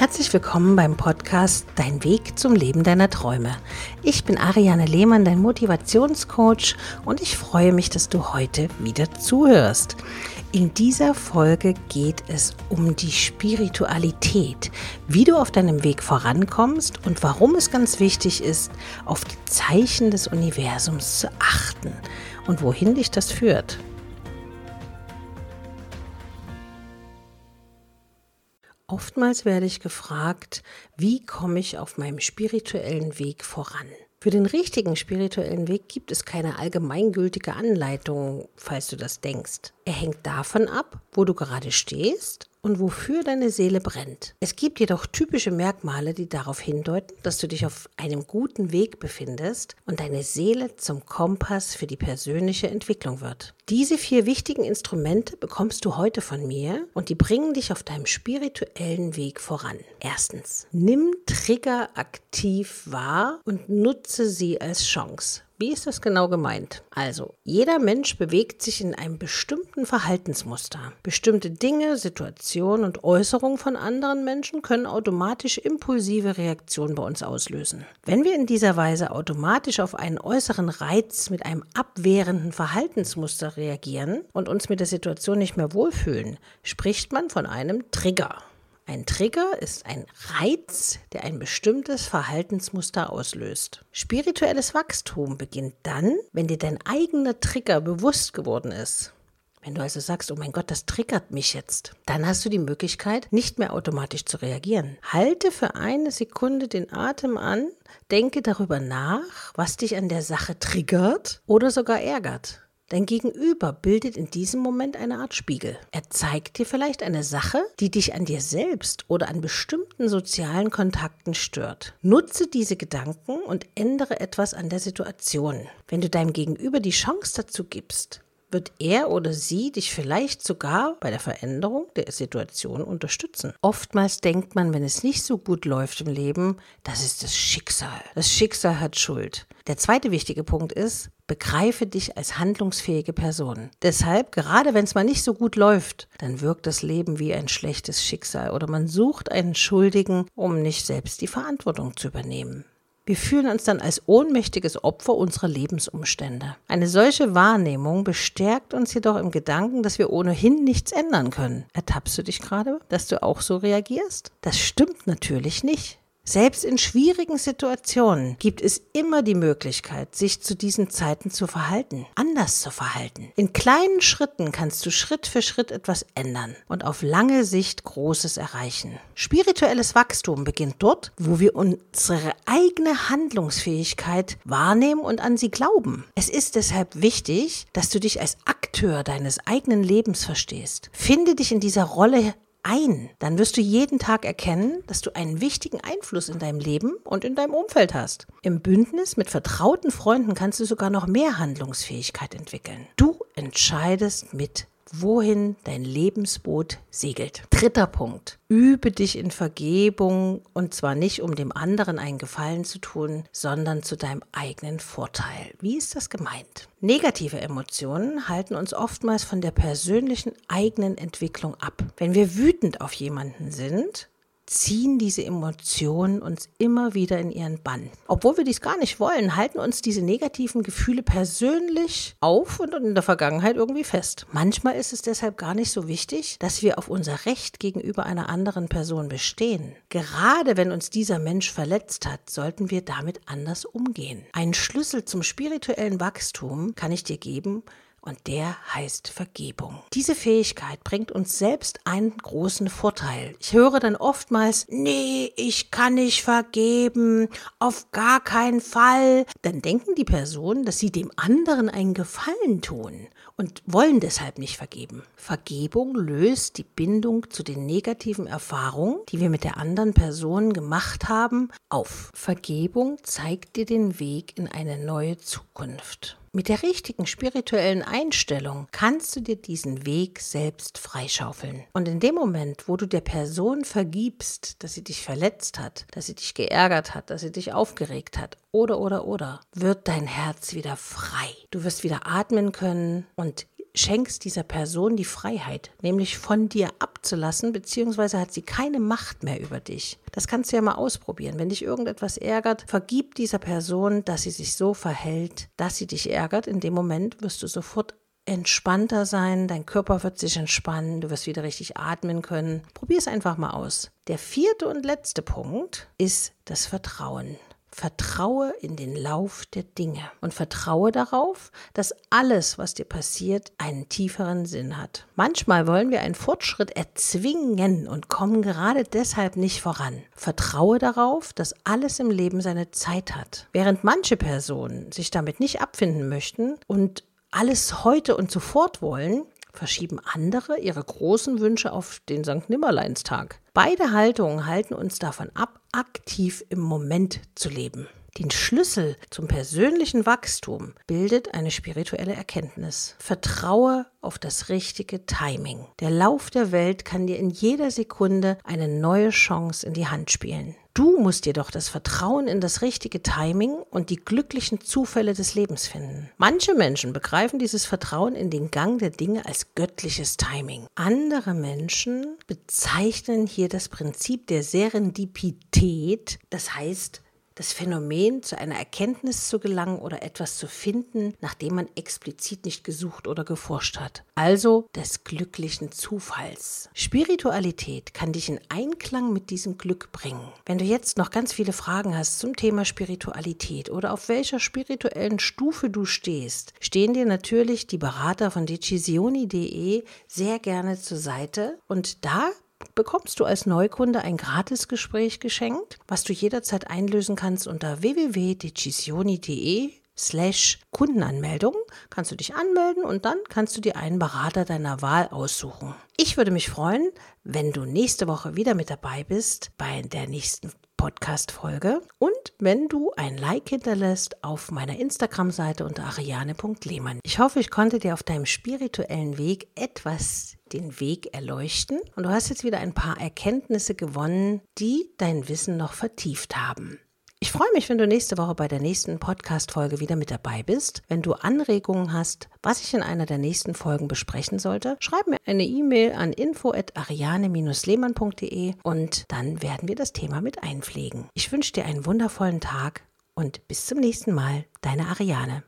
Herzlich willkommen beim Podcast Dein Weg zum Leben deiner Träume. Ich bin Ariane Lehmann, dein Motivationscoach und ich freue mich, dass du heute wieder zuhörst. In dieser Folge geht es um die Spiritualität, wie du auf deinem Weg vorankommst und warum es ganz wichtig ist, auf die Zeichen des Universums zu achten und wohin dich das führt. Oftmals werde ich gefragt, wie komme ich auf meinem spirituellen Weg voran? Für den richtigen spirituellen Weg gibt es keine allgemeingültige Anleitung, falls du das denkst. Er hängt davon ab, wo du gerade stehst und wofür deine Seele brennt. Es gibt jedoch typische Merkmale, die darauf hindeuten, dass du dich auf einem guten Weg befindest und deine Seele zum Kompass für die persönliche Entwicklung wird. Diese vier wichtigen Instrumente bekommst du heute von mir und die bringen dich auf deinem spirituellen Weg voran. Erstens, nimm Trigger aktiv wahr und nutze sie als Chance. Wie ist das genau gemeint? Also, jeder Mensch bewegt sich in einem bestimmten Verhaltensmuster. Bestimmte Dinge, Situationen und Äußerungen von anderen Menschen können automatisch impulsive Reaktionen bei uns auslösen. Wenn wir in dieser Weise automatisch auf einen äußeren Reiz mit einem abwehrenden Verhaltensmuster reagieren und uns mit der Situation nicht mehr wohlfühlen, spricht man von einem Trigger. Ein Trigger ist ein Reiz, der ein bestimmtes Verhaltensmuster auslöst. Spirituelles Wachstum beginnt dann, wenn dir dein eigener Trigger bewusst geworden ist. Wenn du also sagst, oh mein Gott, das triggert mich jetzt, dann hast du die Möglichkeit, nicht mehr automatisch zu reagieren. Halte für eine Sekunde den Atem an, denke darüber nach, was dich an der Sache triggert oder sogar ärgert. Dein Gegenüber bildet in diesem Moment eine Art Spiegel. Er zeigt dir vielleicht eine Sache, die dich an dir selbst oder an bestimmten sozialen Kontakten stört. Nutze diese Gedanken und ändere etwas an der Situation. Wenn du deinem Gegenüber die Chance dazu gibst, wird er oder sie dich vielleicht sogar bei der Veränderung der Situation unterstützen. Oftmals denkt man, wenn es nicht so gut läuft im Leben, das ist das Schicksal. Das Schicksal hat Schuld. Der zweite wichtige Punkt ist, begreife dich als handlungsfähige Person. Deshalb, gerade wenn es mal nicht so gut läuft, dann wirkt das Leben wie ein schlechtes Schicksal oder man sucht einen Schuldigen, um nicht selbst die Verantwortung zu übernehmen. Wir fühlen uns dann als ohnmächtiges Opfer unserer Lebensumstände. Eine solche Wahrnehmung bestärkt uns jedoch im Gedanken, dass wir ohnehin nichts ändern können. Ertappst du dich gerade, dass du auch so reagierst? Das stimmt natürlich nicht. Selbst in schwierigen Situationen gibt es immer die Möglichkeit, sich zu diesen Zeiten zu verhalten, anders zu verhalten. In kleinen Schritten kannst du Schritt für Schritt etwas ändern und auf lange Sicht Großes erreichen. Spirituelles Wachstum beginnt dort, wo wir unsere eigene Handlungsfähigkeit wahrnehmen und an sie glauben. Es ist deshalb wichtig, dass du dich als Akteur deines eigenen Lebens verstehst. Finde dich in dieser Rolle ein, dann wirst du jeden Tag erkennen, dass du einen wichtigen Einfluss in deinem Leben und in deinem Umfeld hast. Im Bündnis mit vertrauten Freunden kannst du sogar noch mehr Handlungsfähigkeit entwickeln. Du entscheidest mit wohin dein Lebensboot segelt. Dritter Punkt. Übe dich in Vergebung und zwar nicht, um dem anderen einen Gefallen zu tun, sondern zu deinem eigenen Vorteil. Wie ist das gemeint? Negative Emotionen halten uns oftmals von der persönlichen eigenen Entwicklung ab. Wenn wir wütend auf jemanden sind, ziehen diese Emotionen uns immer wieder in ihren Bann. Obwohl wir dies gar nicht wollen, halten uns diese negativen Gefühle persönlich auf und in der Vergangenheit irgendwie fest. Manchmal ist es deshalb gar nicht so wichtig, dass wir auf unser Recht gegenüber einer anderen Person bestehen. Gerade wenn uns dieser Mensch verletzt hat, sollten wir damit anders umgehen. Ein Schlüssel zum spirituellen Wachstum kann ich dir geben, und der heißt Vergebung. Diese Fähigkeit bringt uns selbst einen großen Vorteil. Ich höre dann oftmals, nee, ich kann nicht vergeben, auf gar keinen Fall. Dann denken die Personen, dass sie dem anderen einen Gefallen tun und wollen deshalb nicht vergeben. Vergebung löst die Bindung zu den negativen Erfahrungen, die wir mit der anderen Person gemacht haben, auf. Vergebung zeigt dir den Weg in eine neue Zukunft. Mit der richtigen spirituellen Einstellung kannst du dir diesen Weg selbst freischaufeln. Und in dem Moment, wo du der Person vergibst, dass sie dich verletzt hat, dass sie dich geärgert hat, dass sie dich aufgeregt hat, oder, oder, oder, wird dein Herz wieder frei. Du wirst wieder atmen können und schenkst dieser Person die Freiheit, nämlich von dir abzulassen, beziehungsweise hat sie keine Macht mehr über dich. Das kannst du ja mal ausprobieren. Wenn dich irgendetwas ärgert, vergib dieser Person, dass sie sich so verhält, dass sie dich ärgert. In dem Moment wirst du sofort entspannter sein, dein Körper wird sich entspannen, du wirst wieder richtig atmen können. Probier es einfach mal aus. Der vierte und letzte Punkt ist das Vertrauen. Vertraue in den Lauf der Dinge und vertraue darauf, dass alles, was dir passiert, einen tieferen Sinn hat. Manchmal wollen wir einen Fortschritt erzwingen und kommen gerade deshalb nicht voran. Vertraue darauf, dass alles im Leben seine Zeit hat. Während manche Personen sich damit nicht abfinden möchten und alles heute und sofort wollen, verschieben andere ihre großen Wünsche auf den St. Nimmerleinstag. Beide Haltungen halten uns davon ab, aktiv im Moment zu leben. Den Schlüssel zum persönlichen Wachstum bildet eine spirituelle Erkenntnis. Vertraue auf das richtige Timing. Der Lauf der Welt kann dir in jeder Sekunde eine neue Chance in die Hand spielen. Du musst jedoch das Vertrauen in das richtige Timing und die glücklichen Zufälle des Lebens finden. Manche Menschen begreifen dieses Vertrauen in den Gang der Dinge als göttliches Timing. Andere Menschen bezeichnen hier das Prinzip der Serendipität, das heißt, das Phänomen, zu einer Erkenntnis zu gelangen oder etwas zu finden, nachdem man explizit nicht gesucht oder geforscht hat. Also des glücklichen Zufalls. Spiritualität kann dich in Einklang mit diesem Glück bringen. Wenn du jetzt noch ganz viele Fragen hast zum Thema Spiritualität oder auf welcher spirituellen Stufe du stehst, stehen dir natürlich die Berater von decisioni.de sehr gerne zur Seite und da bekommst du als Neukunde ein Gratisgespräch geschenkt, was du jederzeit einlösen kannst unter www.decisioni.de slash Kundenanmeldung. Kannst du dich anmelden und dann kannst du dir einen Berater deiner Wahl aussuchen. Ich würde mich freuen, wenn du nächste Woche wieder mit dabei bist bei der nächsten Podcast-Folge und wenn du ein Like hinterlässt auf meiner Instagram-Seite unter ariane.lehmann. Ich hoffe, ich konnte dir auf deinem spirituellen Weg etwas den Weg erleuchten und du hast jetzt wieder ein paar Erkenntnisse gewonnen, die dein Wissen noch vertieft haben. Ich freue mich, wenn du nächste Woche bei der nächsten Podcast-Folge wieder mit dabei bist. Wenn du Anregungen hast, was ich in einer der nächsten Folgen besprechen sollte, schreib mir eine E-Mail an info.ariane-lehmann.de und dann werden wir das Thema mit einpflegen. Ich wünsche dir einen wundervollen Tag und bis zum nächsten Mal. Deine Ariane.